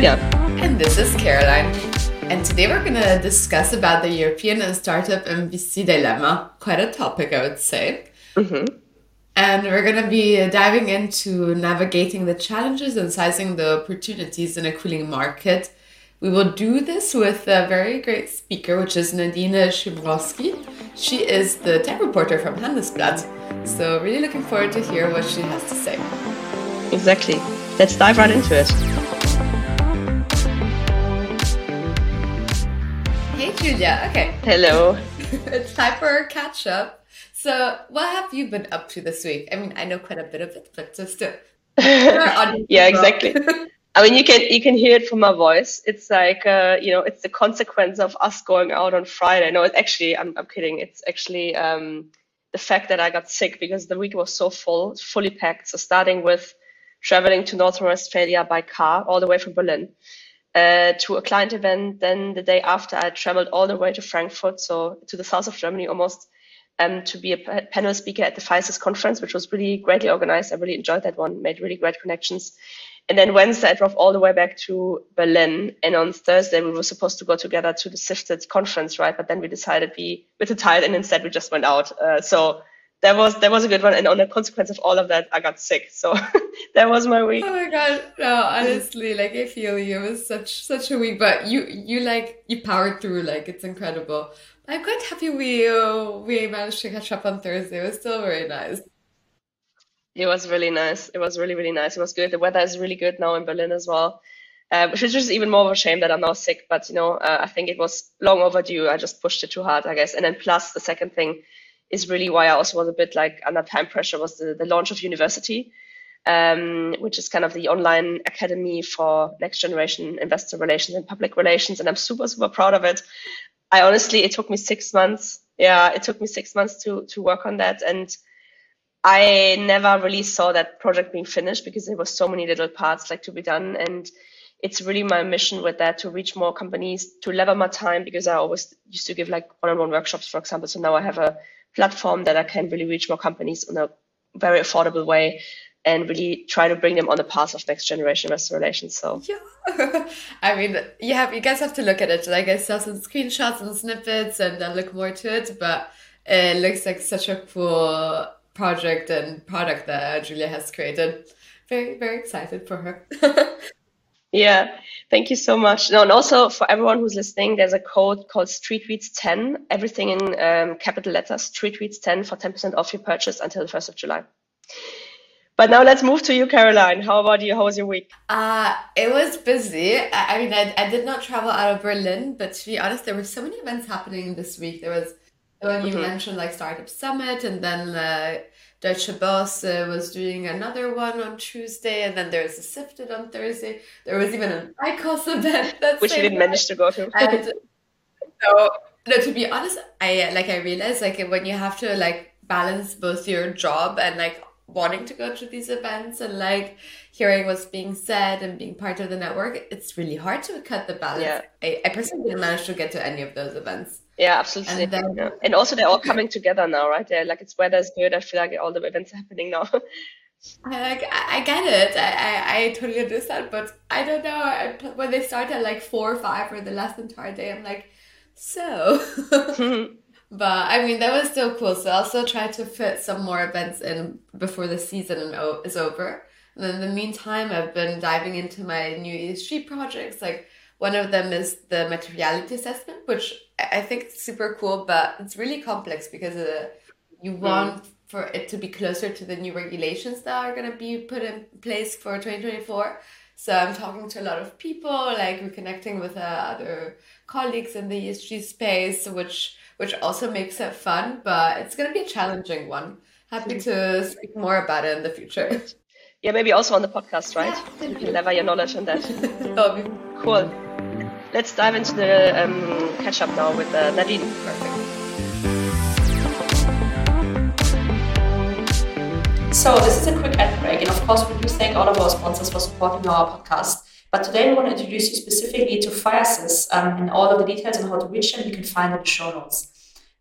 Julia. And this is Caroline. And today we're going to discuss about the European and startup MVC dilemma. Quite a topic, I would say. Mm-hmm. And we're going to be diving into navigating the challenges and sizing the opportunities in a cooling market. We will do this with a very great speaker, which is Nadine Schimroszik. She is the tech reporter from Handelsblatt. So, really looking forward to hear what she has to say. Exactly. Let's dive right into it. Julia. Okay. Hello. it's time for a catch up. So, what have you been up to this week? I mean, I know quite a bit of it, but just to. yeah, exactly. I mean, you can you can hear it from my voice. It's like uh, you know, it's the consequence of us going out on Friday. No, it's actually I'm I'm kidding. It's actually um, the fact that I got sick because the week was so full, fully packed. So starting with traveling to North Rhine-Westphalia by car all the way from Berlin uh, to a client event. Then the day after, I traveled all the way to Frankfurt, so to the south of Germany almost, um, to be a p- panel speaker at the FireSys conference, which was really greatly organized. I really enjoyed that one, made really great connections. And then Wednesday, I drove all the way back to Berlin. And on Thursday, we were supposed to go together to the Sifted conference, right? But then we decided we were too tired, and instead we just went out. Uh, so that was that was a good one. And on the consequence of all of that, I got sick. So that was my week. Oh my god, no, honestly, like I feel you. It was such such a week, but you you like you powered through. Like it's incredible. I'm quite happy we uh, we managed to catch up on Thursday. It was still very nice. It was really nice. It was really really nice. It was good. The weather is really good now in Berlin as well. Uh, which is just even more of a shame that I'm now sick. But you know, uh, I think it was long overdue. I just pushed it too hard, I guess. And then plus the second thing is really why I also was a bit like under time pressure was the, the launch of Juniversity, um, which is kind of the online academy for next generation investor relations and public relations. And I'm super, super proud of it. I honestly, it took me six months. Yeah, it took me six months to, to work on that. And I never really saw that project being finished because there were so many little parts like to be done. And it's really my mission with that to reach more companies, to level my time because I always used to give like one-on-one workshops, for example. So now I have a platform that I can really reach more companies in a very affordable way and really try to bring them on the path of next generation investor relations. So yeah, I mean, you have you guys have to look at it. Like I saw some screenshots and snippets, and then look more to it. But it looks like such a cool project and product that Julia has created. Very very excited for her. Yeah, thank you so much. No, and also for everyone who's listening, there's a code called StreetReads10, everything in um, capital letters, StreetReads10 for 10% off your purchase until the 1st of July. But now let's move to you, Caroline. How about you? How was your week? Uh, it was busy. I, I mean, I, I did not travel out of Berlin, but to be honest, there were so many events happening this week. There was when you mm-hmm. mentioned like Startup Summit, and then uh, Deutsche Börse was doing another one on Tuesday, and then there's a Sifted on Thursday. There was even an ICOS event that which you didn't manage to go to. and so, no, to be honest, I like I realized like when you have to like balance both your job and like wanting to go to these events and like hearing what's being said and being part of the network, it's really hard to cut the balance. Yeah. I, I personally didn't manage to get to any of those events. Yeah, absolutely. And, then, yeah. and also they're all coming together now, right? They're like it's weather's good. I feel like all the events are happening now. I like I, get it. I, I, I totally understand, but I don't know. I, when they start at like four or five or the last entire day, I'm like, so. but I mean, that was still cool. So I'll still try to fit some more events in before the season is over. And in the meantime, I've been diving into my new ESG projects. Like one of them is the materiality assessment, which I think is super cool, but it's really complex because uh, you mm. want mm. for it to be closer to the new regulations that are going to be put in place for 2024. So I'm talking to a lot of people, like reconnecting with uh, other colleagues in the ESG space, which which also makes it fun, but it's going to be a challenging one. Happy to speak more about it in the future. Yeah, maybe also on the podcast, right? Yeah, you can lever your knowledge on that. cool. Let's dive into the um, catch up now with uh, Nadine. Perfect. So this is a quick ad break, and of course we do thank all of our sponsors for supporting our podcast. But today we want to introduce you specifically to FireSys, um, and all of the details on how to reach them you can find in the show notes.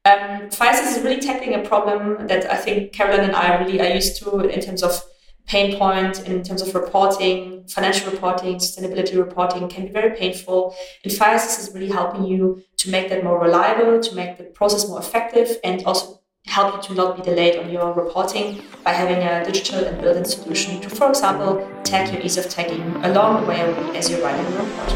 Um, FireSys is really tackling a problem that I think Carolyn and I really are used to in terms of pain point in terms of reporting, financial reporting, sustainability reporting can be very painful. And FireSys is really helping you to make that more reliable, to make the process more effective, and also help you to not be delayed on your reporting by having a digital and built-in solution to, for example, tag your ease of tagging along the way as you're writing a report.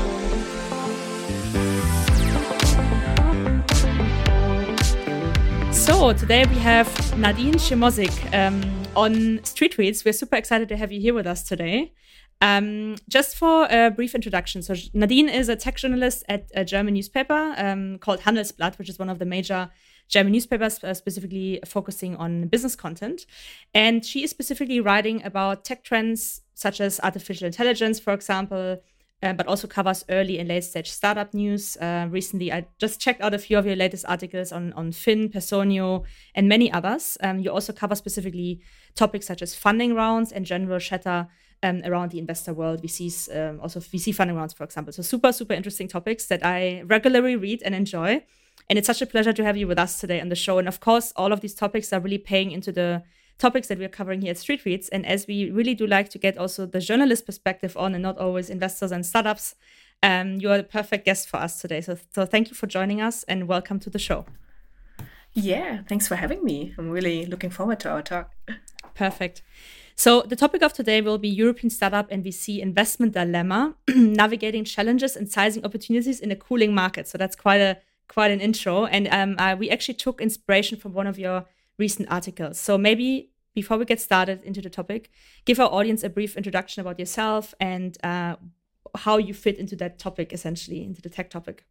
So today we have Nadine Schimroszik um, on Street Tweets. We're super excited to have you here with us today. Um, just for a brief introduction, so Nadine is a tech journalist at a German newspaper um, called Handelsblatt, which is one of the major German newspapers, uh, specifically focusing on business content. And she is specifically writing about tech trends such as artificial intelligence, for example, uh, but also covers early and late stage startup news. Uh, recently, I just checked out a few of your latest articles on, on Finn, Personio, and many others. Um, you also cover specifically topics such as funding rounds and general chatter um, around the investor world, VCs, um, also VC funding rounds, for example. So, super, super interesting topics that I regularly read and enjoy. And it's such a pleasure to have you with us today on the show. And of course, all of these topics are really paying into the topics that we're covering here at Street Reads. And as we really do like to get also the journalist perspective on and not always investors and startups, um, you are the perfect guest for us today. So, so thank you for joining us and welcome to the show. Yeah, thanks for having me. I'm really looking forward to our talk. Perfect. So, the topic of today will be European startup and VC investment dilemma, navigating challenges and sizing opportunities in a cooling market. So, that's quite a quite an intro. And um, uh, we actually took inspiration from one of your recent articles. So, maybe before we get started into the topic, give our audience a brief introduction about yourself and uh, how you fit into that topic, essentially, into the tech topic.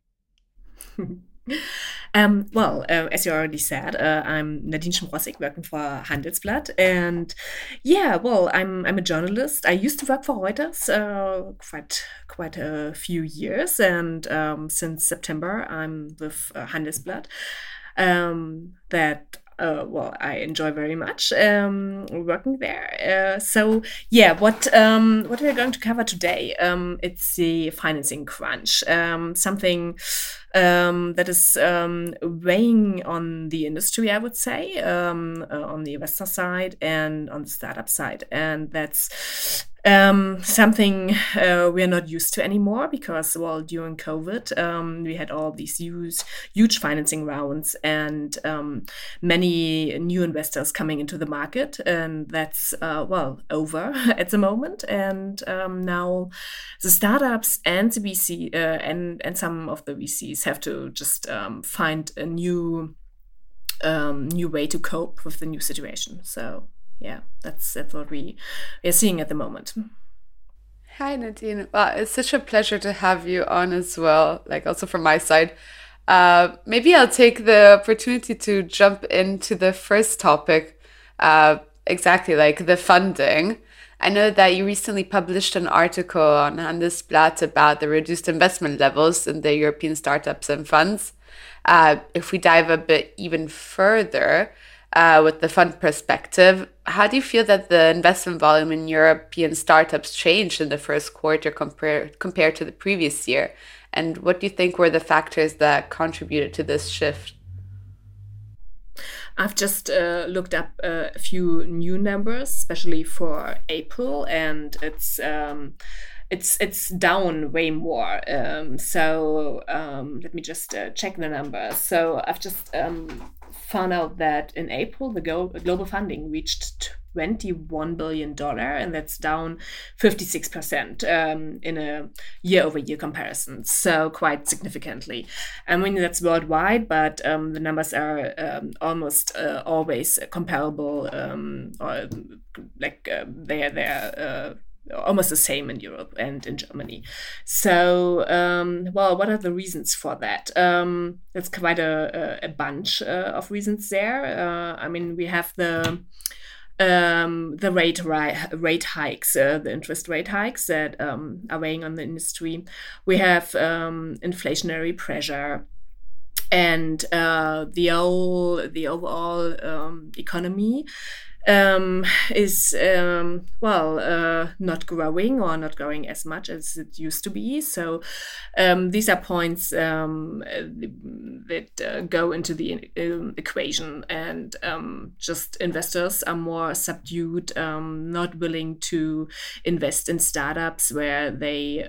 um, well, uh, as you already said, uh, I'm Nadine Schimroszik, working for Handelsblatt, and yeah, well, I'm I'm a journalist. I used to work for Reuters uh, quite quite a few years, and um, since September, I'm with uh, Handelsblatt. Um, that uh, well, I enjoy very much um, working there. Uh, so yeah, what um, what we're going to cover today? Um, it's the financing crunch, um, something um, that is um, weighing on the industry, I would say, um, uh, on the investor side and on the startup side. And that's um, something uh, we're not used to anymore because, well, during COVID, um, we had all these huge, huge financing rounds and um, many new investors coming into the market. And that's, uh, well, over at the moment. And um, now the startups and the VC uh, and, and some of the VCs have to just um, find a new, um, new way to cope with the new situation. So yeah, that's that's what we are seeing at the moment. Hi Nadine. Well, it's such a pleasure to have you on as well. Like also from my side. Uh, maybe I'll take the opportunity to jump into the first topic. Uh, exactly, like the funding. I know that you recently published an article on Handelsblatt about the reduced investment levels in the European startups and funds. Uh, if we dive a bit even further, uh, with the fund perspective, how do you feel that the investment volume in European startups changed in the first quarter compared compared to the previous year? And what do you think were the factors that contributed to this shift? I've just uh, looked up uh, a few new numbers, especially for April, and it's um, it's it's down way more. Um, so um, let me just uh, check the numbers. So I've just um, found out that in April, the global funding reached $21 billion, and that's down 56% um, in a year over year comparison. So, quite significantly. I mean, that's worldwide, but um, the numbers are um, almost uh, always comparable, um, or like uh, they're, they're uh, almost the same in Europe and in Germany. So, um, well, what are the reasons for that? Um, that's quite a, a, bunch uh, of reasons there. Uh, I mean, we have the um, the rate rate hikes, uh, the interest rate hikes that um, are weighing on the industry. We have um, inflationary pressure and uh, the whole the overall um, economy um, is um, well uh, not growing or not growing as much as it used to be. So um, these are points um, that uh, go into the um, equation, and um, just investors are more subdued, not willing to invest in startups where they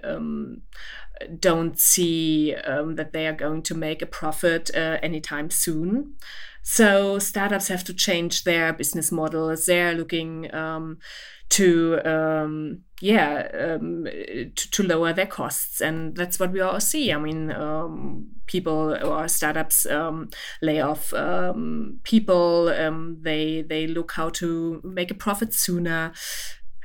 don't see that they are going to make a profit uh, anytime soon. So startups have to change their business models. They're looking um, to um, yeah um, to, to, lower their costs, and that's what we all see. I mean, um, people or startups um, lay off um, people. they they look how to make a profit sooner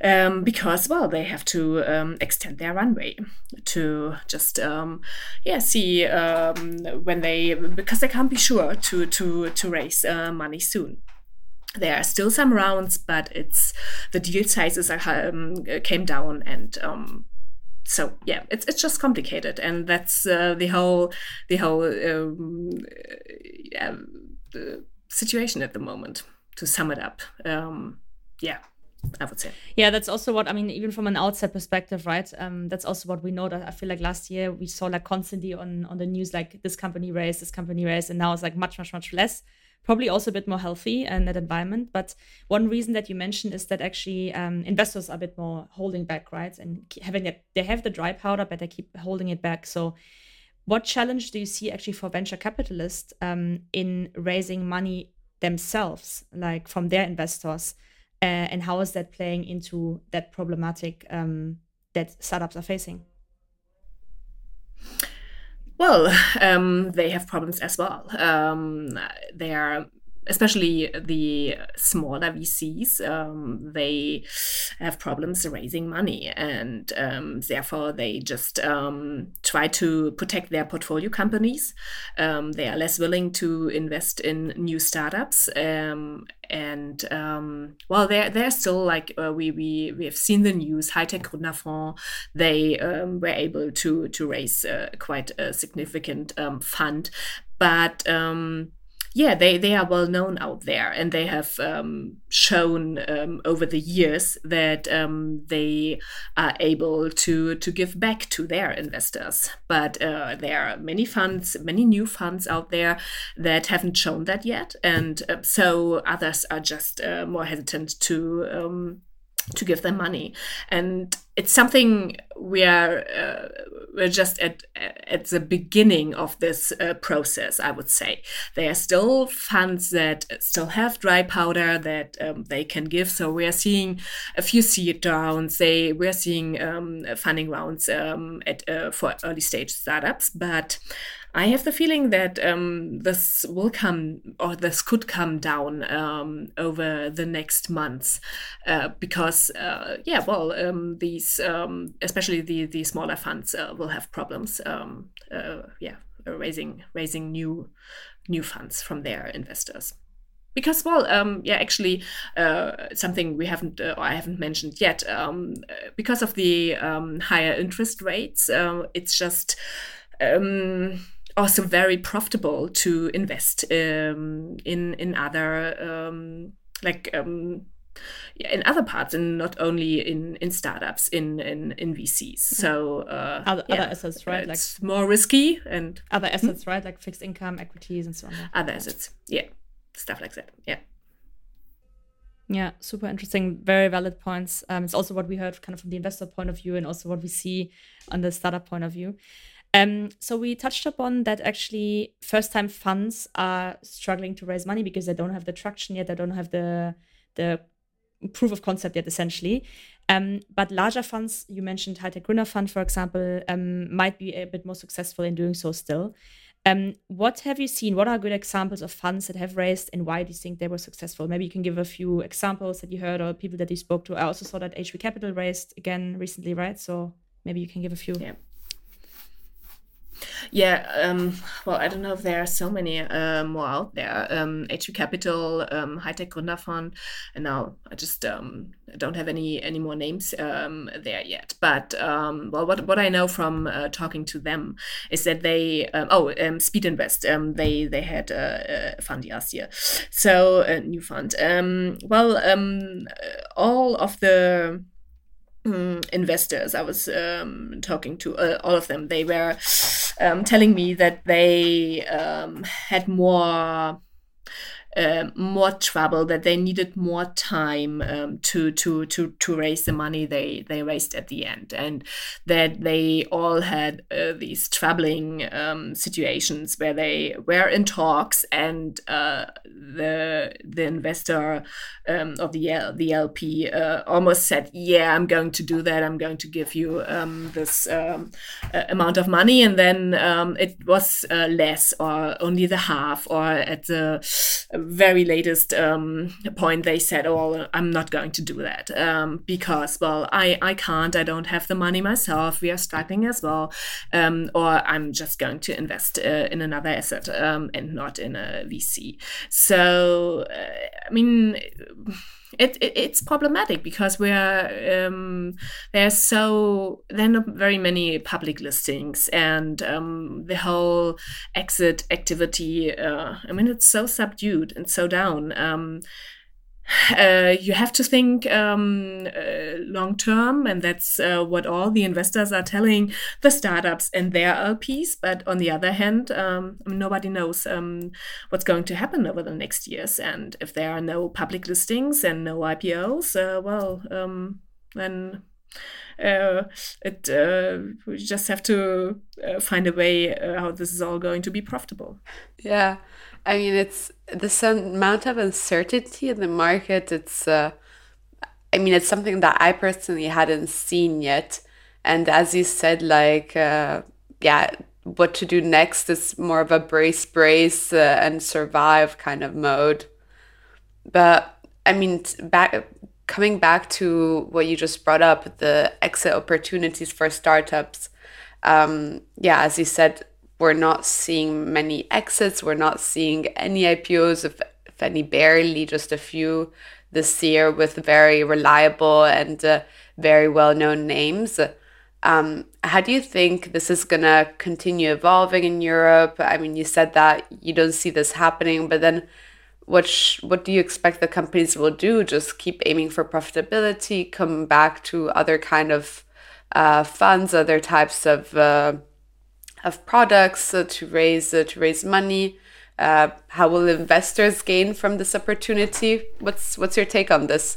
um, because well they have to um, extend their runway to just um, yeah see um, when they because they can't be sure to to to raise uh, money soon. There are still some rounds but it's the deal sizes are, um, came down and um, so yeah it's it's just complicated. And that's uh, the whole the whole uh, situation at the moment to sum it up. Yeah I would say. Yeah, that's also what I mean, even from an outside perspective, right? Um, that's also what we know that I feel like last year we saw like constantly on on the news like this company raised, this company raised, and now it's like much, much, much less. Probably also a bit more healthy in that environment. But one reason that you mentioned is that actually um, investors are a bit more holding back, right? And having that they have the dry powder, but they keep holding it back. So what challenge do you see actually for venture capitalists um, in raising money themselves, like from their investors? Uh, and how is that playing into that problematic um, that startups are facing? Well, um, they have problems as well. Um, they are especially the smaller VCs, um, they have problems raising money, and um, therefore they just um, try to protect their portfolio companies. Um, they are less willing to invest in new startups, um, and um, well, they're they're still like uh, we we we have seen the news. High Tech Gründerfonds, they were able to to raise uh, quite a significant fund, but yeah, they, they are well known out there, and they have um, shown um, over the years that um, they are able to to give back to their investors. But uh, there are many funds, many new funds out there that haven't shown that yet, and uh, so others are just uh, more hesitant to um, to give them money. And it's something we are uh, we're just at at the beginning of this uh, process i would say. There are still funds that still have dry powder that um, they can give. So we are seeing a few seed rounds. They we're seeing um, funding rounds um, at uh, for early stage startups. But I have the feeling that um, this will come or this could come down um, over the next months uh, because, uh, yeah, well, um, these, um, especially the, the smaller funds, uh, will have problems, um, uh, yeah, raising raising new new funds from their investors. Because well um, yeah actually uh, something we haven't uh, or i haven't mentioned yet um, because of the um, higher interest rates uh, it's just um, also very profitable to invest um, in in other um, like um, in other parts and not only in in startups in in, in VCs. So uh, other, yeah, other assets, right? It's like more risky and other hmm? assets, hmm? right? Like fixed income, equities, and so on. Other assets, yeah, stuff like that. Yeah. Yeah, super interesting. Very valid points. Um, it's also what we heard kind of from the investor point of view, and also what we see on the startup point of view. Um, so we touched upon that actually first time funds are struggling to raise money because they don't have the traction yet, they don't have the the proof of concept yet, essentially. Um, but larger funds, you mentioned High Tech Fund, for example, um, might be a bit more successful in doing so still. Um, what have you seen? What are good examples of funds that have raised, and why do you think they were successful? Maybe you can give a few examples that you heard or people that you spoke to. I also saw that HV Capital raised again recently, right? So maybe you can give a few. Yeah. Yeah, um, well, I don't know if there are so many uh, more out there. Um, HV Capital, um, High Tech Gründerfonds, and now I just um, don't have any any more names um, there yet. But um, well, what what I know from uh, talking to them is that they um, oh um, Speedinvest um, they they had a, a fund last year, so a new fund. Um, well, um, all of the um, investors. I was um, talking to, uh, all of them, they were um, telling me that they um, had more uh, more trouble that they needed more time um, to to to to raise the money they they raised at the end and that they all had uh, these troubling um, situations where they were in talks and uh, the the investor um, of the L, the LP uh, almost said yeah I'm going to do that. I'm going to give you um, this um, amount of money. And then it was uh, less or only the half or at the very latest um, point they said, "Oh, I'm not going to do that um, because, well, I I can't. I don't have the money myself. We are struggling as well, um, or I'm just going to invest uh, in another asset um, and not in a VC." So, uh, I mean it, it, it's problematic because we're um, there's so there are not very many public listings and um, the whole exit activity uh, i mean it's so subdued and so down. Um, uh, you have to think um, uh, long term, and that's uh, what all the investors are telling the startups and their LPs. But on the other hand, um, nobody knows um, what's going to happen over the next years. And if there are no public listings and no IPOs, uh, well, um, then uh, it we just have to find a way how this is all going to be profitable. Yeah, I mean, it's this amount of uncertainty in the market. It's, uh, I mean, it's something that I personally hadn't seen yet. And as you said, like, uh, yeah, what to do next is more of a brace, brace, uh, and survive kind of mode. But I mean, back coming back to what you just brought up, the exit opportunities for startups. Um, yeah, as you said, we're not seeing many exits. We're not seeing any IPOs, if, if any, barely just a few this year with very reliable and uh, very well known names. Um, how do you think this is going to continue evolving in Europe? I mean, you said that you don't see this happening, but then what what do you expect the companies will do? Just keep aiming for profitability, come back to other kind of uh, funds, other types of uh, of products uh, to raise uh, to raise money. Uh, how will investors gain from this opportunity? What's what's your take on this?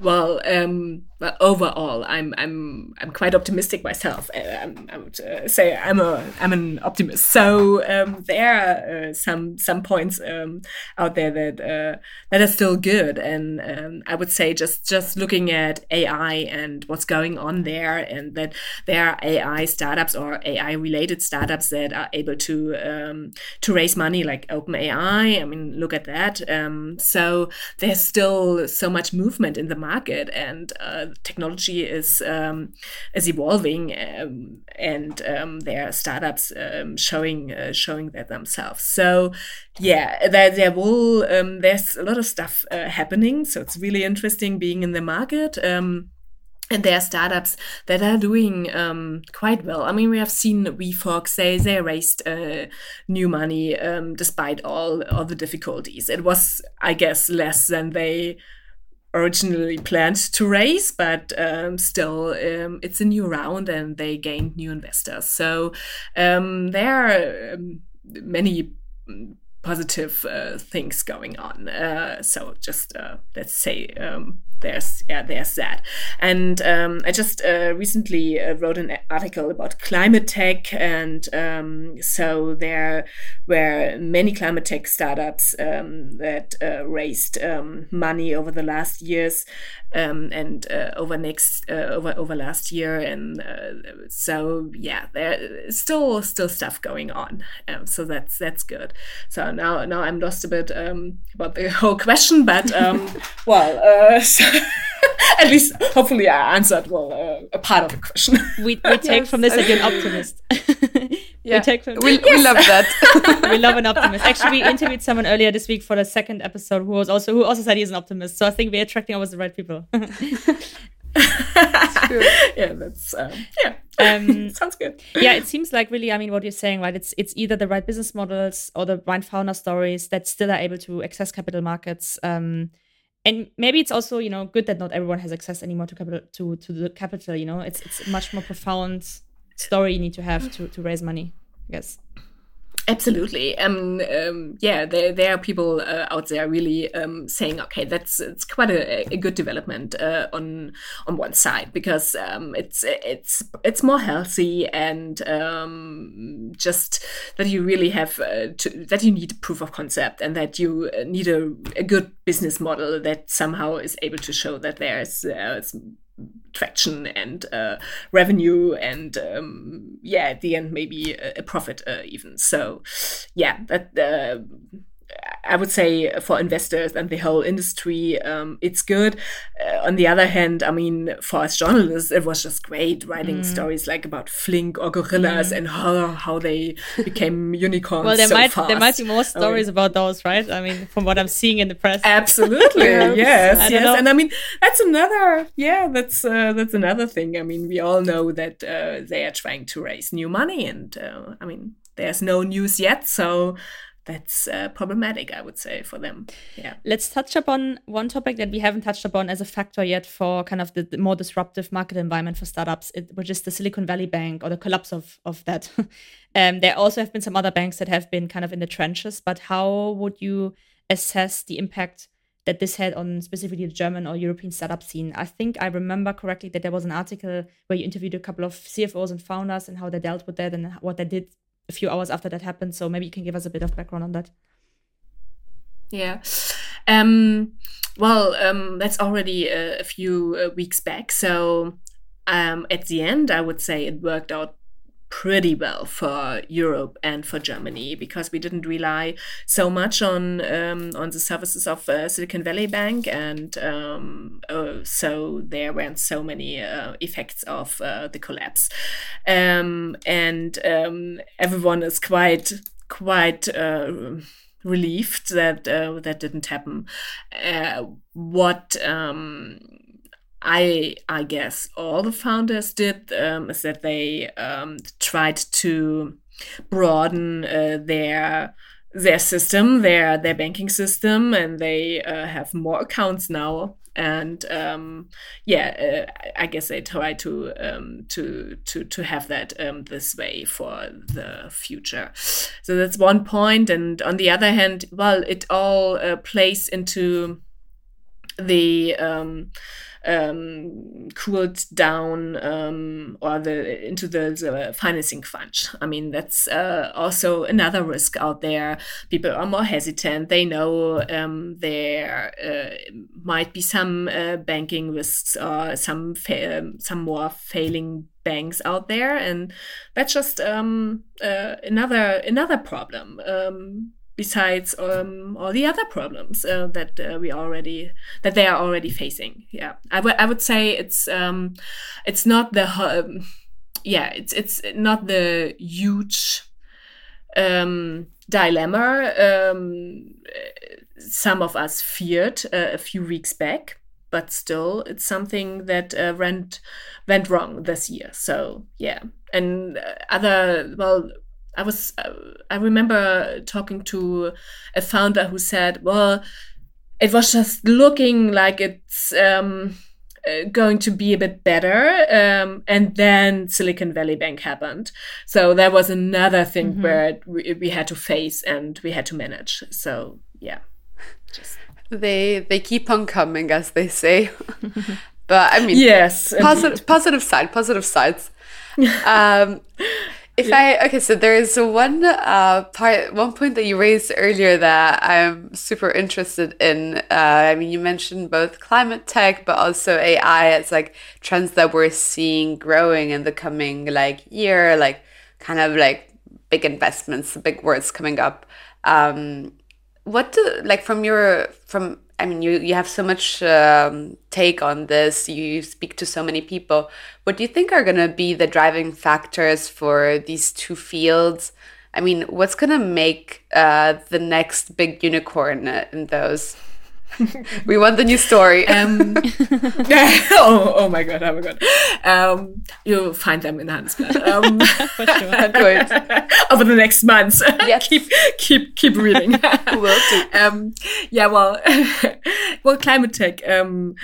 Well, um, but overall, I'm I'm I'm quite optimistic myself. Uh, I'm, I would uh, say I'm a I'm an optimist. So um, there are uh, some some points um, out there that uh, that are still good, and um, I would say just just looking at AI and what's going on there, and that there are AI startups or AI related startups that are able to um, to raise money, like OpenAI. I mean, look at that. Um, so there's still so much movement in the market, and uh, technology is um, is evolving, um, and um, there are startups um, showing uh, showing that themselves. So yeah, there there will um, there's a lot of stuff uh, happening. So it's really interesting being in the market. And there are startups that are doing um, quite well. I mean, we have seen WeFox they they raised uh, new money um, despite all all the difficulties. It was, I guess, less than they originally planned to raise, but um, still, um, it's a new round and they gained new investors. So um, there are um, many positive uh, things going on. Uh, so just uh, let's say um, there's yeah there's that and um, i just uh, recently uh, wrote an article about climate tech and um, so there were many climate tech startups um, that uh, raised um, money over the last years um, and uh, over next uh, over over last year. And uh, so yeah there's still still stuff going on. Um, so that's that's good. So now now i'm lost a bit about the whole question but well so At least, hopefully, I answered well uh, a part of the question. We, we take Yes, from this that you're an optimist. Yeah. We take from We, we love that. we love an optimist. Actually, we interviewed someone earlier this week for the second episode who was also who also said he's an optimist. So I think we're attracting always the right people. yeah, that's um, yeah. Um, Sounds good. yeah, it seems like really, I mean, what you're saying, right? It's it's either the right business models or the right founder stories that still are able to access capital markets. Um, and maybe it's also, you know, good that not everyone has access anymore to capital to to the capital. You know, it's it's a much more profound story you need to have to to raise money. I guess. Absolutely. Um, um, yeah, there, there are people uh, out there really um, saying, okay, that's it's quite a, a good development uh, on on one side because um, it's it's it's more healthy and um, just that you really have uh, to, that you need proof of concept and that you uh, need a, a good business model that somehow is able to show that there's uh, traction and uh, revenue and um, yeah at the end maybe a, a profit uh, even. So yeah that uh, I would say for investors and the whole industry, um, it's good. Uh, on the other hand, I mean, for us journalists, it was just great writing Mm. stories like about Flink or Gorillas and how, how they became unicorns. Well, there so might fast. there might be more mean, stories about those, right? I mean, from what I'm seeing in the press. Absolutely, yes, yes, know. and I mean that's another, yeah, that's uh, that's another thing. I mean, we all know that uh, they are trying to raise new money, and uh, I mean, there's no news yet, so that's uh, problematic, I would say, for them. Yeah. Let's touch upon one topic that we haven't touched upon as a factor yet for kind of the, the more disruptive market environment for startups, it, which is the Silicon Valley Bank or the collapse of of that. um, there also have been some other banks that have been kind of in the trenches, but how would you assess the impact that this had on specifically the German or European startup scene? I think I remember correctly that there was an article where you interviewed a couple of CFOs and founders and how they dealt with that and what they did a few hours after that happened. So maybe you can give us a bit of background on that. Yeah. Um, well, um, that's already a, a few uh, weeks back. So um, at the end, I would say it worked out pretty well for Europe and for Germany because we didn't rely so much on um, on the services of uh, Silicon Valley Bank, and um, uh, so there weren't so many uh, effects of uh, the collapse, um, and um, everyone is quite quite. Uh, relieved that uh, that didn't happen. What um, I I guess all the founders did um, is that they um, tried to broaden uh, their their system, their their banking system, and they uh, have more accounts now. And um, yeah, uh, I guess they try to um, to to to have that um, this way for the future. So that's one point. And on the other hand, well, it all uh, plays into the um, um, cooled down um, or the into the, the financing crunch. I mean, that's uh, also another risk out there. People are more hesitant. They know um, there uh, might be some uh, banking risks or some fa- um, some more failing banks out there, and that's just um, uh, another another problem. Besides um, all the other problems uh, that uh, we already that they are already facing. Yeah. I would i would say it's um it's not the um, yeah it's it's not the huge um dilemma um some of us feared uh, a few weeks back but still it's something that uh, went went wrong this year. So yeah. And uh, other well I was uh, I remember talking to a founder who said, "Well, it was just looking like it's um, uh, going to be a bit better, um, and then Silicon Valley Bank happened. So that was another thing Mhm. where we, we had to face and we had to manage. So yeah, just They they keep on coming, as they say. but I mean, yes, positive positive side, positive sides. Um, if I okay, so there is one uh part, one point that you raised earlier that I'm super interested in. Uh, I mean, you mentioned both climate tech, but also AI It's like trends that we're seeing growing in the coming like year, like kind of like big investments, big words coming up. Um, what do like from your from I mean, you, you have so much um, take on this. You speak to so many people. What do you think are going to be the driving factors for these two fields? I mean, what's going to make uh, the next big unicorn in those? we want the new story. Um, oh, oh my god! Oh my god! Um, you'll find them in Handelsblatt um, For sure. over the next months. Yes. keep keep keep reading. Will do. um, yeah, well, well, climate tech. Um,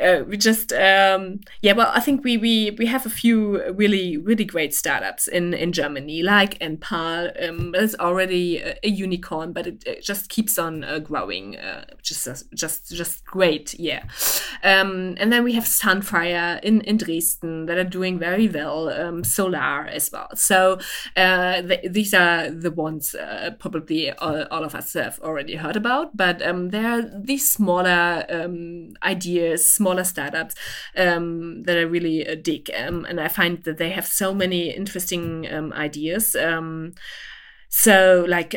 uh, we just um, yeah, well, I think we we we have a few really really great startups in in Germany, like Enpal. Um, it's already a, a unicorn, but it, it just keeps on uh, growing. Uh, just just just great, yeah. Um, and then we have Sunfire in in Dresden that are doing very well. Um, Solar as well. So uh, th- these are the ones uh, probably all, all of us have already heard about. But um, there are these smaller um, ideas, smaller startups um, that I really uh, dig, um, and I find that they have so many interesting ideas. So like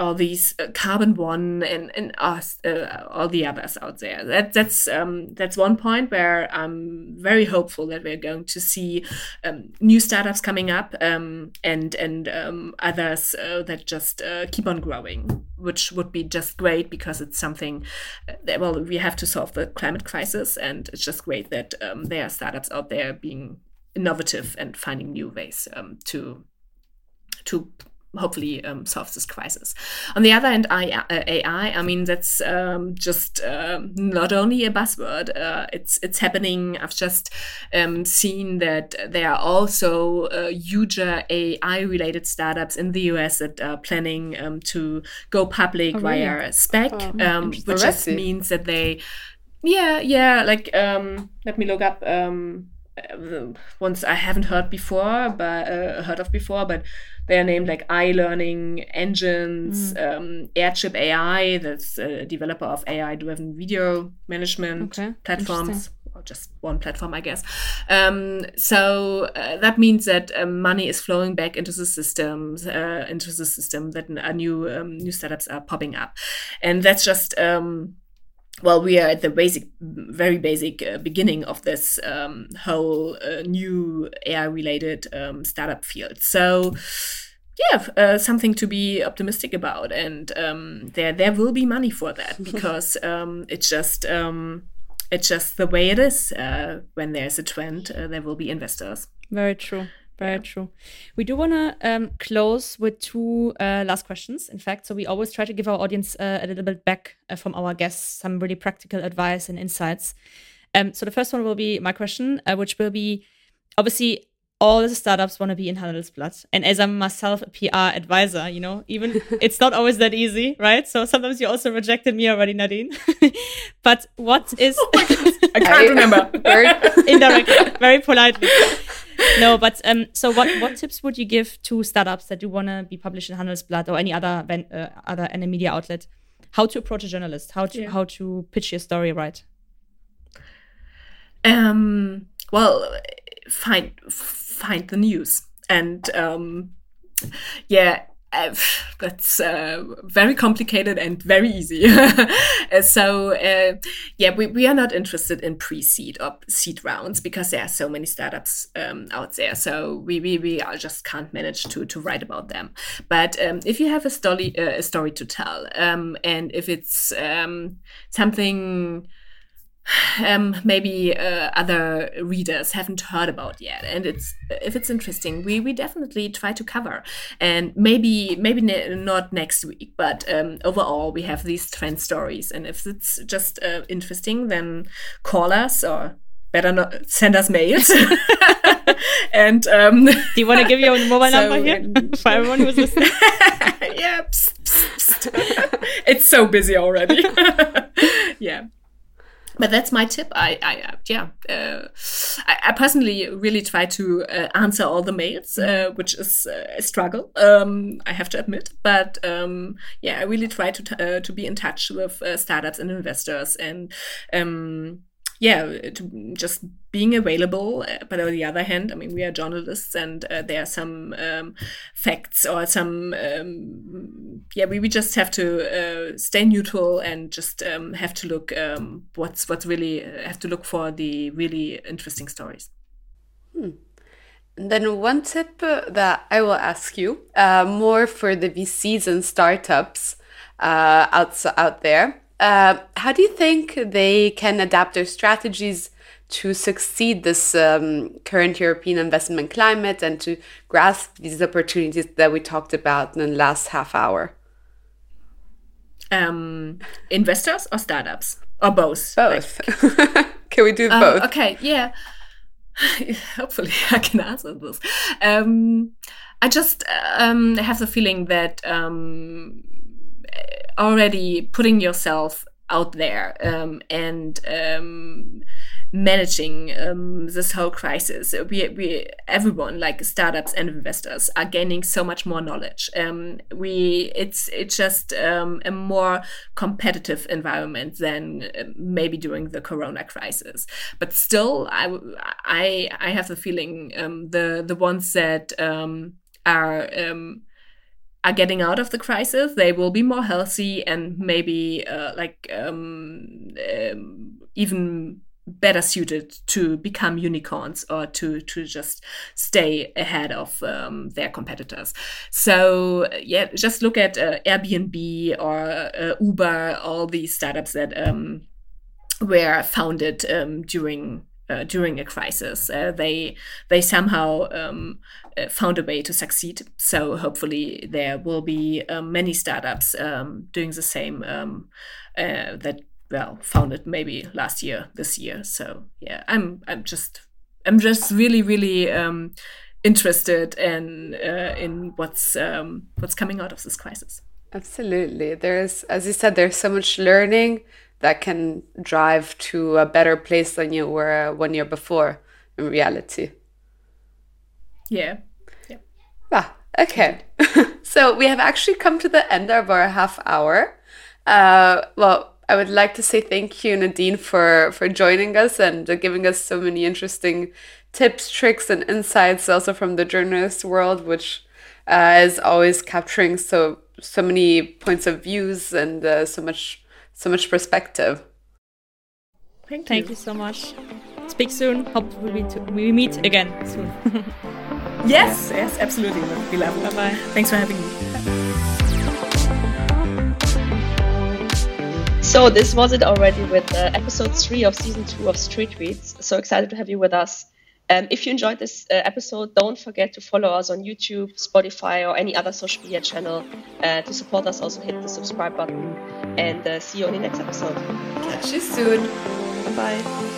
all these uh, carbon one and and us, uh, all the others out there. That that's um, that's one point where I'm very hopeful that we're going to see um, new startups coming up um, and and um, others uh, that just uh, keep on growing, which would be just great because it's something uh, that well we have to solve the climate crisis, and it's just great that um, there are startups out there being innovative and finding new ways um, to to hopefully um, solve this crisis. On the other hand, I, uh, AI, I mean, that's um, just um, not only a buzzword. Uh, it's it's happening. I've just um, seen that there are also uh, huger AI-related startups in the US that are planning um, to go public Oh, really? via SPAC, Oh, um, which just means that they, yeah, yeah, like um, let me look up. Um, uh, ones I haven't heard before, but uh, heard of before, but they are named like iLearning engines, um, Airship AI, that's a developer of AI-driven video management Okay, platforms. Or just one platform, I guess. Um, so uh, that means that um, money is flowing back into the systems, uh, into the system that a new um, new startups are popping up, and that's just um, well, we are at the basic, very basic uh, beginning of this um, whole uh, new AI-related um, startup field. So, yeah, uh, something to be optimistic about, and um, there there will be money for that because um, it's just um, it's just the way it is. Uh, when there's a trend, uh, there will be investors. Very true. Very true. We do want to um, close with two uh, last questions, in fact. So we always try to give our audience uh, a little bit back uh, from our guests, some really practical advice and insights. Um, so the first one will be my question, uh, which will be obviously all the startups want to be in Handelsblatt. And as I'm myself a PR advisor, you know, even it's not always that easy, right? So sometimes you also rejected me already, Nadine. but what is I can't remember. Very- indirectly, very politely. No, but um, so what what tips would you give to startups that do want to be published in Handelsblatt or any other ven- uh, other any media outlet? How to approach a journalist? How to Yeah. how to pitch your story right? Um, well, find find the news, and um, yeah, that's uh, very complicated and very easy. So uh, yeah, we, we are not interested in pre-seed or seed rounds because there are so many startups um, out there. So we, we, we just can't manage to to write about them. But um, if you have a story uh, a story to tell, um, and if it's um, something um, maybe uh, other readers haven't heard about yet, and it's if it's interesting, we we definitely try to cover, and maybe maybe ne- not next week, but um, overall we have these trend stories, and if it's just uh, interesting, then call us or better not send us mails, and um, Do you want to give your mobile So, number here um, for everyone who's listening? yeah, psst, psst, psst. it's so busy already. yeah. But that's my tip. I, I uh, yeah, uh, I, I personally really try to uh, answer all the mails, uh, which is uh, a struggle. Um, I have to admit, but um, yeah, I really try to uh, to be in touch with startups and investors, and um, yeah, just being available. Uh, but on the other hand, I mean, we are journalists, and uh, there are some um, facts or some um, yeah, we, we just have to uh, stay neutral and just um, have to look um, what's what's really uh, have to look for the really interesting stories. Hmm. And then one tip uh, that I will ask you, uh, more for the VCs and startups out out there. Uh, how do you think they can adapt their strategies to succeed this um, current European investment climate and to grasp these opportunities that we talked about in the last half hour? Um, investors or startups or both? Both. Like... can we do um, both? Okay, yeah. Hopefully, I can answer this. Um, I just um, have the feeling that um, already putting yourself out there um, and um, managing um, this whole crisis. We, we, everyone, like startups and investors, are gaining so much more knowledge. Um, we, it's, it's just um, a more competitive environment than uh, maybe during the Corona crisis. But still, I, I, I have the feeling um, the, the ones that are are getting out of the crisis, they will be more healthy and maybe uh, like um, um, even better suited to become unicorns or to to just stay ahead of um, their competitors. So yeah, just look at uh, Airbnb or uh, Uber, all these startups that um, were founded um, during uh, during a crisis. Uh, they they somehow um, uh, found a way to succeed. So hopefully there will be um, many startups um, doing the same um, uh, that well founded maybe last year, this year. So yeah, I'm I'm just I'm just really really um, interested in uh, in what's um, what's coming out of this crisis. Absolutely, there's as you said, there's so much learning that can drive to a better place than you were one year before in reality. Yeah. Yeah. Ah, okay. so we have actually come to the end of our half hour. Uh, well, I would like to say thank you, Nadine, for for joining us and uh, giving us so many interesting tips, tricks, and insights, also from the journalist world, which uh, is always capturing so so many points of views and uh, so much so much perspective. Thank, Thank you. you so much. Speak soon. Hope we meet, we meet again soon. yes, yes, absolutely. That would be lovely. Bye bye. Thanks for having me. So this was it already with uh, episode three of season two of Street Reads. So excited to have you with us. Um, if you enjoyed this uh, episode, don't forget to follow us on YouTube, Spotify, or any other social media channel. Uh, to support us, also hit the subscribe button. And uh, see you on the next episode. Catch you soon. Bye bye.